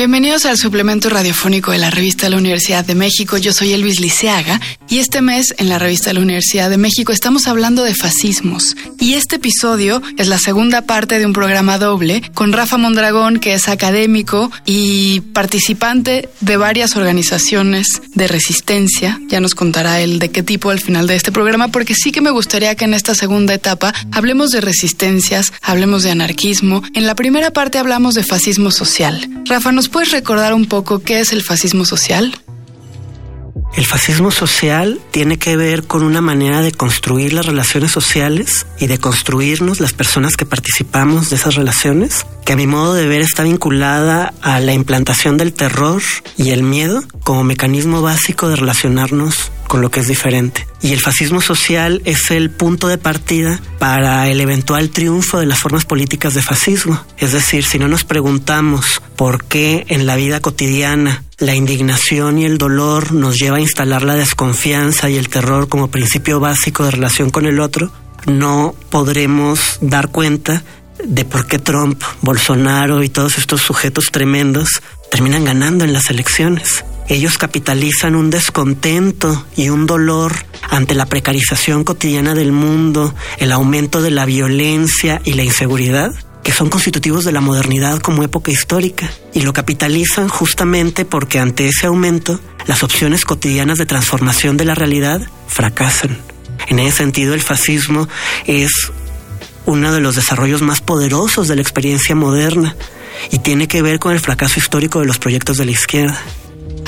Bienvenidos al suplemento radiofónico de la revista la Universidad de México. Yo soy Elvis Liceaga y este mes en la revista de la Universidad de México estamos hablando de fascismos. Y este episodio es la segunda parte de un programa doble con Rafa Mondragón, que es académico y participante de varias organizaciones de resistencia. Ya nos contará él de qué tipo al final de este programa, porque sí que me gustaría que en esta segunda etapa hablemos de resistencias, hablemos de anarquismo. En la primera parte hablamos de fascismo social. Rafa, ¿nos puedes recordar un poco qué es el fascismo social? El fascismo social tiene que ver con una manera de construir las relaciones sociales y de construirnos las personas que participamos de esas relaciones, que a mi modo de ver está vinculada a la implantación del terror y el miedo como mecanismo básico de relacionarnos con lo que es diferente. Y el fascismo social es el punto de partida para el eventual triunfo de las formas políticas de fascismo. Es decir, si no nos preguntamos por qué en la vida cotidiana la indignación y el dolor nos lleva a instalar la desconfianza y el terror como principio básico de relación con el otro, no podremos dar cuenta de por qué Trump, Bolsonaro y todos estos sujetos tremendos terminan ganando en las elecciones. Ellos capitalizan un descontento y un dolor ante la precarización cotidiana del mundo, el aumento de la violencia y la inseguridad, que son constitutivos de la modernidad como época histórica, y lo capitalizan justamente porque ante ese aumento las opciones cotidianas de transformación de la realidad fracasan. En ese sentido, el fascismo es uno de los desarrollos más poderosos de la experiencia moderna y tiene que ver con el fracaso histórico de los proyectos de la izquierda.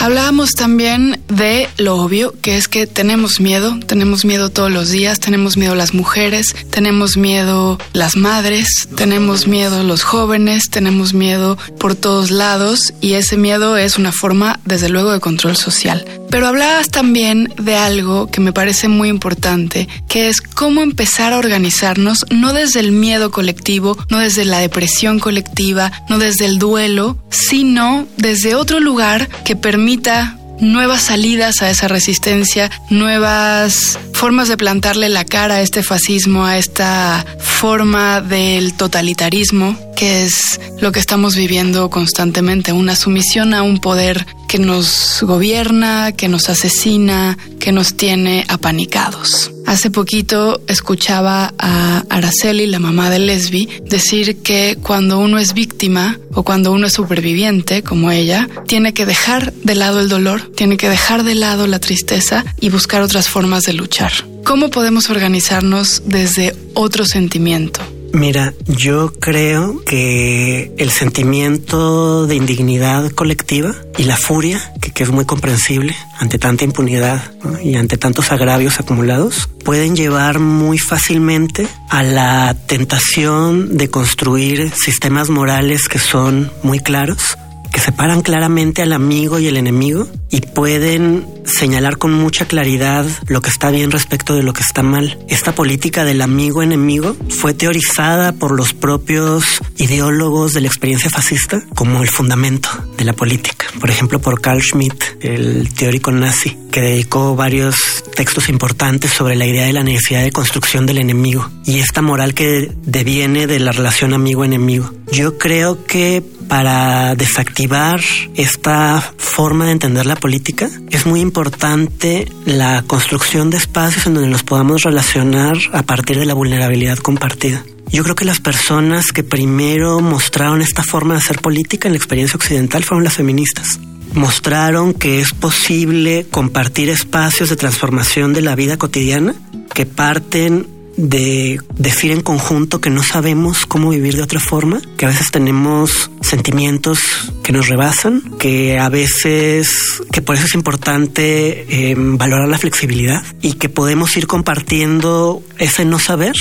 Hablábamos también de lo obvio, que es que tenemos miedo, tenemos miedo todos los días, tenemos miedo las mujeres, tenemos miedo las madres, tenemos miedo los jóvenes, tenemos miedo por todos lados y ese miedo es una forma, desde luego, de control social. Pero hablabas también de algo que me parece muy importante, que es cómo empezar a organizarnos, no desde el miedo colectivo, no desde la depresión colectiva, no desde el duelo, sino desde otro lugar que permita nuevas salidas a esa resistencia, nuevas formas de plantarle la cara a este fascismo, a esta forma del totalitarismo, es lo que estamos viviendo constantemente, una sumisión a un poder que nos gobierna, que nos asesina, que nos tiene apanicados. Hace poquito escuchaba a Araceli, la mamá de Lesbi, decir que cuando uno es víctima o cuando uno es superviviente, como ella, tiene que dejar de lado el dolor, tiene que dejar de lado la tristeza y buscar otras formas de luchar. ¿Cómo podemos organizarnos desde otro sentimiento? Mira, yo creo que el sentimiento de indignidad colectiva y la furia, que, es muy comprensible ante tanta impunidad y ante tantos agravios acumulados, pueden llevar muy fácilmente a la tentación de construir sistemas morales que son muy claros separan claramente al amigo y el enemigo y pueden señalar con mucha claridad lo que está bien respecto de lo que está mal. Esta política del amigo-enemigo fue teorizada por los propios ideólogos de la experiencia fascista como el fundamento de la política. Por ejemplo, por Carl Schmitt, el teórico nazi, que dedicó varios textos importantes sobre la idea de la necesidad de construcción del enemigo y esta moral que deviene de la relación amigo-enemigo. Yo creo que para desactivar esta forma de entender la política, es muy importante la construcción de espacios en donde nos podamos relacionar a partir de la vulnerabilidad compartida. Yo creo que las personas que primero mostraron esta forma de hacer política en la experiencia occidental fueron las feministas. Mostraron que es posible compartir espacios de transformación de la vida cotidiana que parten de decir en conjunto que no sabemos cómo vivir de otra forma, que a veces tenemos sentimientos que nos rebasan, que a veces, que por eso es importante eh, valorar la flexibilidad y que podemos ir compartiendo ese no saber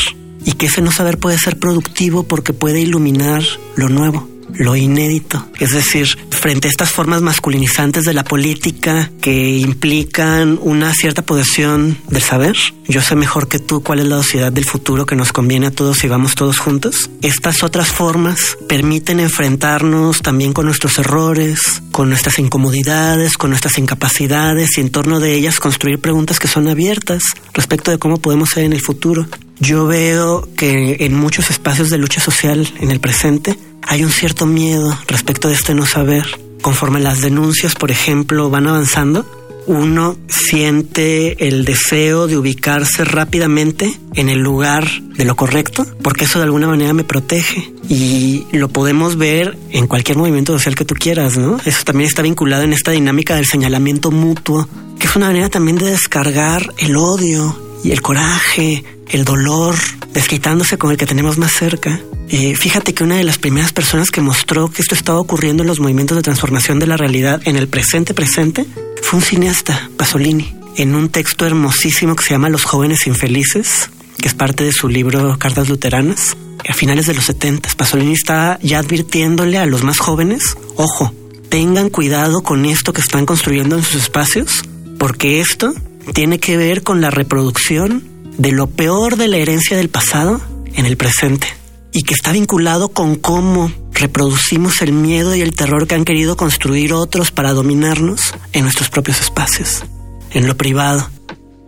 y que ese no saber puede ser productivo porque puede iluminar lo nuevo lo inédito. Es decir, frente a estas formas masculinizantes de la política que implican una cierta posesión del saber, yo sé mejor que tú cuál es la sociedad del futuro que nos conviene a todos y vamos todos juntos. Estas otras formas permiten enfrentarnos también con nuestros errores, con nuestras incomodidades, con nuestras incapacidades y en torno de ellas construir preguntas que son abiertas respecto de cómo podemos ser en el futuro. Yo veo que en muchos espacios de lucha social en el presente hay un cierto miedo respecto de este no saber. conforme las denuncias, por ejemplo, van avanzando, uno siente el deseo de ubicarse rápidamente en el lugar de lo correcto, porque eso de alguna manera me protege. Y lo podemos ver en cualquier movimiento social que tú quieras, ¿no? Eso también está vinculado en esta dinámica del señalamiento mutuo, que es una manera también de descargar el odio y el coraje, el dolor, desquitándose con el que tenemos más cerca. Eh, fíjate que una de las primeras personas que mostró que esto estaba ocurriendo en los movimientos de transformación de la realidad en el presente presente fue un cineasta, Pasolini, en un texto hermosísimo que se llama Los jóvenes infelices, que es parte de su libro Cartas Luteranas. A finales de los 70, Pasolini está ya advirtiéndole a los más jóvenes, ojo, tengan cuidado con esto que están construyendo en sus espacios, porque esto tiene que ver con la reproducción de lo peor de la herencia del pasado en el presente y que está vinculado con cómo reproducimos el miedo y el terror que han querido construir otros para dominarnos en nuestros propios espacios, en lo privado.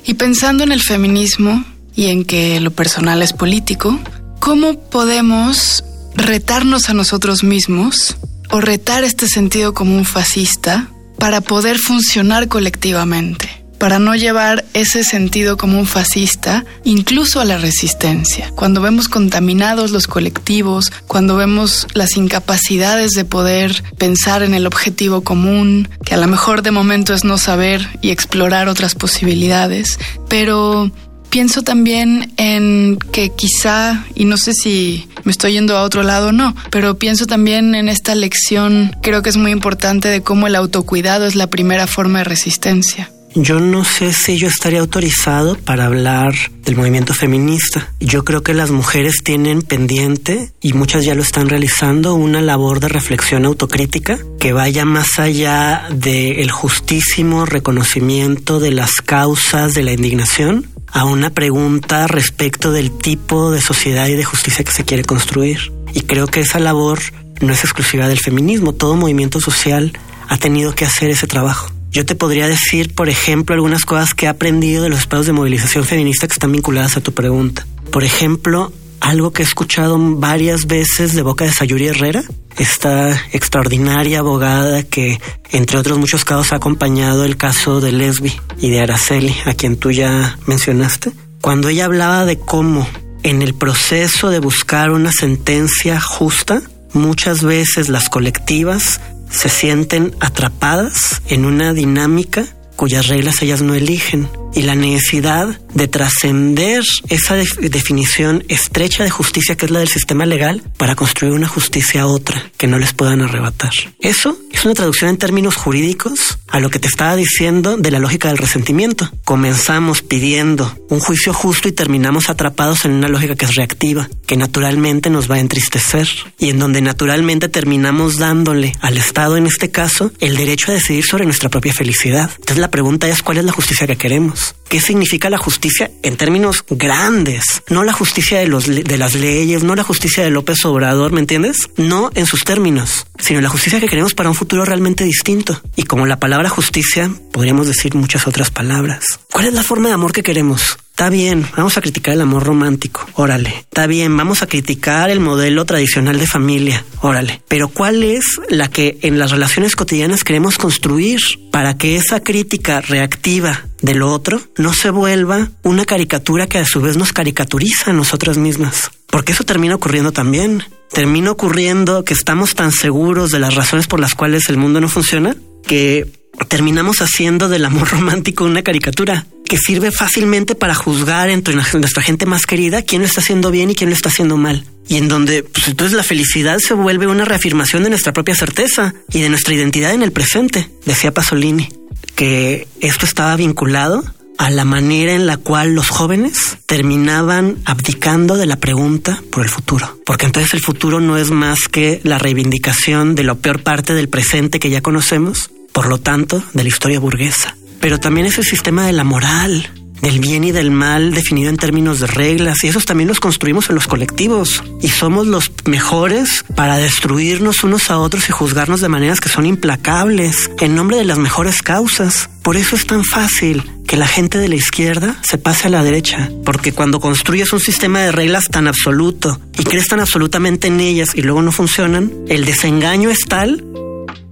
Y pensando en el feminismo y en que lo personal es político, ¿cómo podemos retarnos a nosotros mismos o retar este sentido común fascista para poder funcionar colectivamente? Para no llevar ese sentido como un fascista incluso a la resistencia. Cuando vemos contaminados los colectivos, cuando vemos las incapacidades de poder pensar en el objetivo común, que a lo mejor de momento es no saber y explorar otras posibilidades, pero pienso también en que quizá, y no sé si me estoy yendo a otro lado o no, pero pienso también en esta lección, creo que es muy importante de cómo el autocuidado es la primera forma de resistencia. Yo no sé si yo estaría autorizado para hablar del movimiento feminista. Yo creo que las mujeres tienen pendiente, y muchas ya lo están realizando, una labor de reflexión autocrítica que vaya más allá del justísimo reconocimiento de las causas de la indignación a una pregunta respecto del tipo de sociedad y de justicia que se quiere construir. Y creo que esa labor no es exclusiva del feminismo. Todo movimiento social ha tenido que hacer ese trabajo. Yo te podría decir, por ejemplo, algunas cosas que he aprendido de los espacios de movilización feminista que están vinculadas a tu pregunta. Por ejemplo, algo que he escuchado varias veces de boca de Sayuri Herrera, esta extraordinaria abogada que, entre otros muchos casos, ha acompañado el caso de Lesbi y de Araceli, a quien tú ya mencionaste, cuando ella hablaba de cómo en el proceso de buscar una sentencia justa, muchas veces las colectivas se sienten atrapadas en una dinámica cuyas reglas ellas no eligen y la necesidad de trascender esa definición estrecha de justicia que es la del sistema legal para construir una justicia otra que no les puedan arrebatar. Eso es una traducción en términos jurídicos a lo que te estaba diciendo de la lógica del resentimiento. Comenzamos pidiendo un juicio justo y terminamos atrapados en una lógica que es reactiva, que naturalmente nos va a entristecer y en donde naturalmente terminamos dándole al Estado en este caso el derecho a decidir sobre nuestra propia felicidad. Entonces la pregunta es cuál es la justicia que queremos. ¿Qué significa la justicia en términos grandes? No la justicia de, los, de las leyes, no la justicia de López Obrador, ¿me entiendes? No en sus términos, sino la justicia que queremos para un futuro realmente distinto. Y como la palabra justicia, podríamos decir muchas otras palabras. ¿Cuál es la forma de amor que queremos? Está bien, vamos a criticar el amor romántico, órale. Está bien, vamos a criticar el modelo tradicional de familia, órale. Pero ¿cuál es la que en las relaciones cotidianas queremos construir para que esa crítica reactiva de lo otro no se vuelva una caricatura que a su vez nos caricaturiza a nosotras mismas? Porque eso termina ocurriendo también. Termina ocurriendo que estamos tan seguros de las razones por las cuales el mundo no funciona que terminamos haciendo del amor romántico una caricatura que sirve fácilmente para juzgar entre nuestra gente más querida quién lo está haciendo bien y quién lo está haciendo mal. Y en donde pues, entonces la felicidad se vuelve una reafirmación de nuestra propia certeza y de nuestra identidad en el presente, decía Pasolini, que esto estaba vinculado a la manera en la cual los jóvenes terminaban abdicando de la pregunta por el futuro. Porque entonces el futuro no es más que la reivindicación de la peor parte del presente que ya conocemos, por lo tanto, de la historia burguesa pero también es el sistema de la moral, del bien y del mal definido en términos de reglas y esos también los construimos en los colectivos y somos los mejores para destruirnos unos a otros y juzgarnos de maneras que son implacables en nombre de las mejores causas. Por eso es tan fácil que la gente de la izquierda se pase a la derecha, porque cuando construyes un sistema de reglas tan absoluto y crees tan absolutamente en ellas y luego no funcionan, el desengaño es tal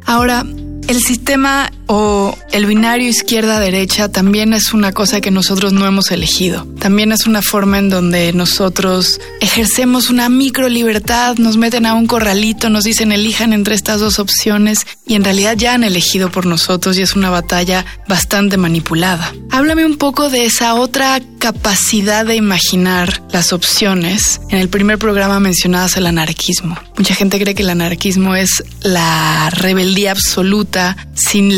Ahora, el sistema o el binario izquierda-derecha también es una cosa que nosotros no hemos elegido. También es una forma en donde nosotros ejercemos una micro libertad, nos meten a un corralito, nos dicen elijan entre estas dos opciones y en realidad ya han elegido por nosotros y es una batalla bastante manipulada. Háblame un poco de esa otra capacidad de imaginar las opciones. En el primer programa mencionabas el anarquismo. Mucha gente cree que el anarquismo es la rebeldía absoluta, sin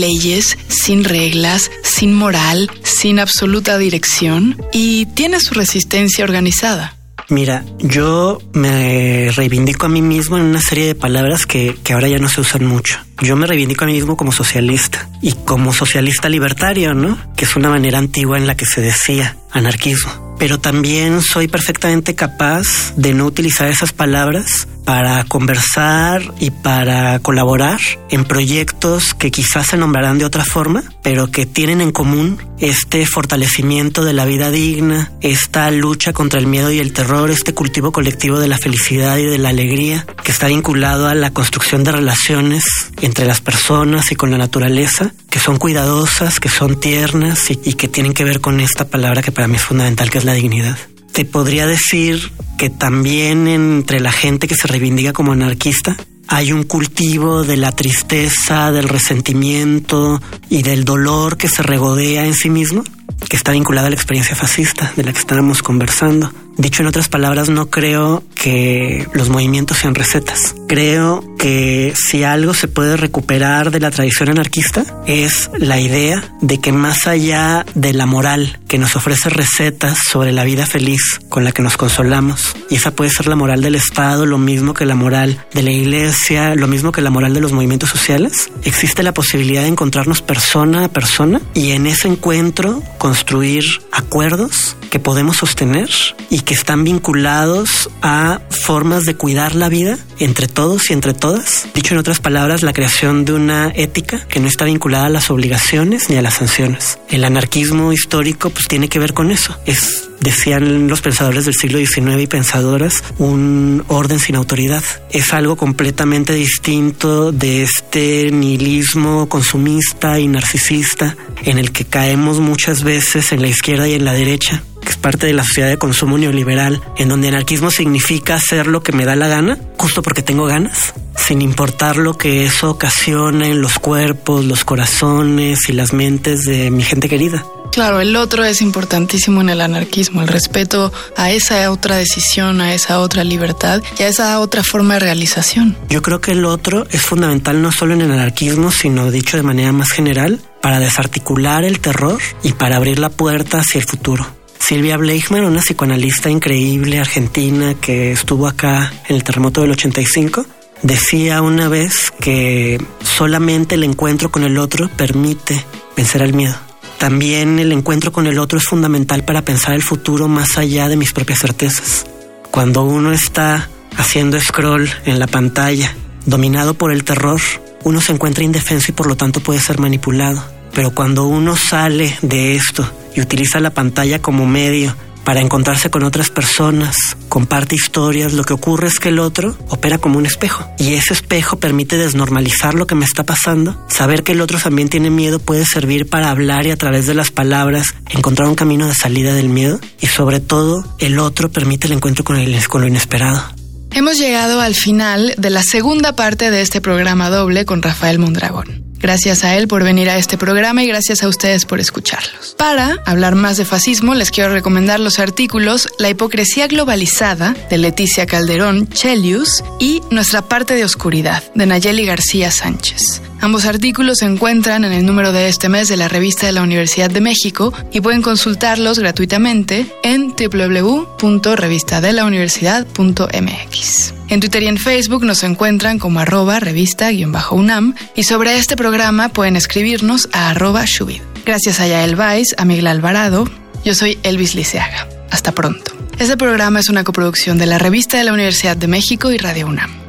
sin reglas, sin moral, sin absoluta dirección y tiene su resistencia organizada. Mira, yo me reivindico a mí mismo en una serie de palabras que, que, ahora ya no se usan mucho. Yo me reivindico a mí mismo como socialista y como socialista libertario, ¿no? Que es una manera antigua en la que se decía anarquismo. Pero también soy perfectamente capaz de no utilizar esas palabras para conversar y para colaborar en proyectos que quizás se nombrarán de otra forma, pero que tienen en común este fortalecimiento de la vida digna, esta lucha contra el miedo y el terror, este cultivo colectivo de la felicidad y de la alegría, que está vinculado a la construcción de relaciones entre las personas y con la naturaleza, que son cuidadosas, que son tiernas y, y que tienen que ver con esta palabra que para mí es fundamental, que es la dignidad. Te podría decir que también entre la gente que se reivindica como anarquista hay un cultivo de la tristeza, del resentimiento y del dolor que se regodea en sí mismo, que está vinculada a la experiencia fascista de la que estábamos conversando. Dicho en otras palabras, no creo que los movimientos sean recetas. Creo que si algo se puede recuperar de la tradición anarquista es la idea de que más allá de la moral que nos ofrece recetas sobre la vida feliz con la que nos consolamos, y esa puede ser la moral del Estado, lo mismo que la moral de la iglesia, lo mismo que la moral de los movimientos sociales, existe la posibilidad de encontrarnos persona a persona y en ese encuentro construir acuerdos que podemos sostener y que están vinculados a formas de cuidar la vida entre todos y entre todas. Dicho en otras palabras, la creación de una ética que no está vinculada a las obligaciones ni a las sanciones. El anarquismo histórico pues tiene que ver con eso. Es decían los pensadores del siglo XIX y pensadoras, un orden sin autoridad. Es algo completamente distinto de este nihilismo consumista y narcisista en el que caemos muchas veces en la izquierda y en la derecha que es parte de la sociedad de consumo neoliberal, en donde anarquismo significa hacer lo que me da la gana, justo porque tengo ganas, sin importar lo que eso ocasiona en los cuerpos, los corazones y las mentes de mi gente querida. Claro, el otro es importantísimo en el anarquismo, el respeto a esa otra decisión, a esa otra libertad y a esa otra forma de realización. Yo creo que el otro es fundamental no solo en el anarquismo, sino dicho de manera más general, para desarticular el terror y para abrir la puerta hacia el futuro. Silvia Bleichmann, una psicoanalista increíble argentina que estuvo acá en el terremoto del 85, decía una vez que solamente el encuentro con el otro permite vencer al miedo. También el encuentro con el otro es fundamental para pensar el futuro más allá de mis propias certezas. Cuando uno está haciendo scroll en la pantalla, dominado por el terror, uno se encuentra indefenso y por lo tanto puede ser manipulado. Pero cuando uno sale de esto y utiliza la pantalla como medio para encontrarse con otras personas, comparte historias, lo que ocurre es que el otro opera como un espejo y ese espejo permite desnormalizar lo que me está pasando. Saber que el otro también tiene miedo puede servir para hablar y a través de las palabras encontrar un camino de salida del miedo y sobre todo el otro permite el encuentro con, el, lo inesperado. Hemos llegado al final de la segunda parte de este programa doble con Rafael Mondragón. Gracias a él por venir a este programa y gracias a ustedes por escucharlos. Para hablar más de fascismo, les quiero recomendar los artículos La hipocresía globalizada de Leticia Calderón Chelius y Nuestra parte de oscuridad de Nayeli García Sánchez. Ambos artículos se encuentran en el número de este mes de la revista de la Universidad de México y pueden consultarlos gratuitamente en www.revistadelauniversidad.mx. En Twitter y en Facebook nos encuentran como arroba revista-unam y sobre este programa pueden escribirnos a arroba shubid. Gracias a Yael Weiss, a Miguel Alvarado, yo soy Elvis Liceaga. Hasta pronto. Este programa es una coproducción de la Revista de la Universidad de México y Radio UNAM.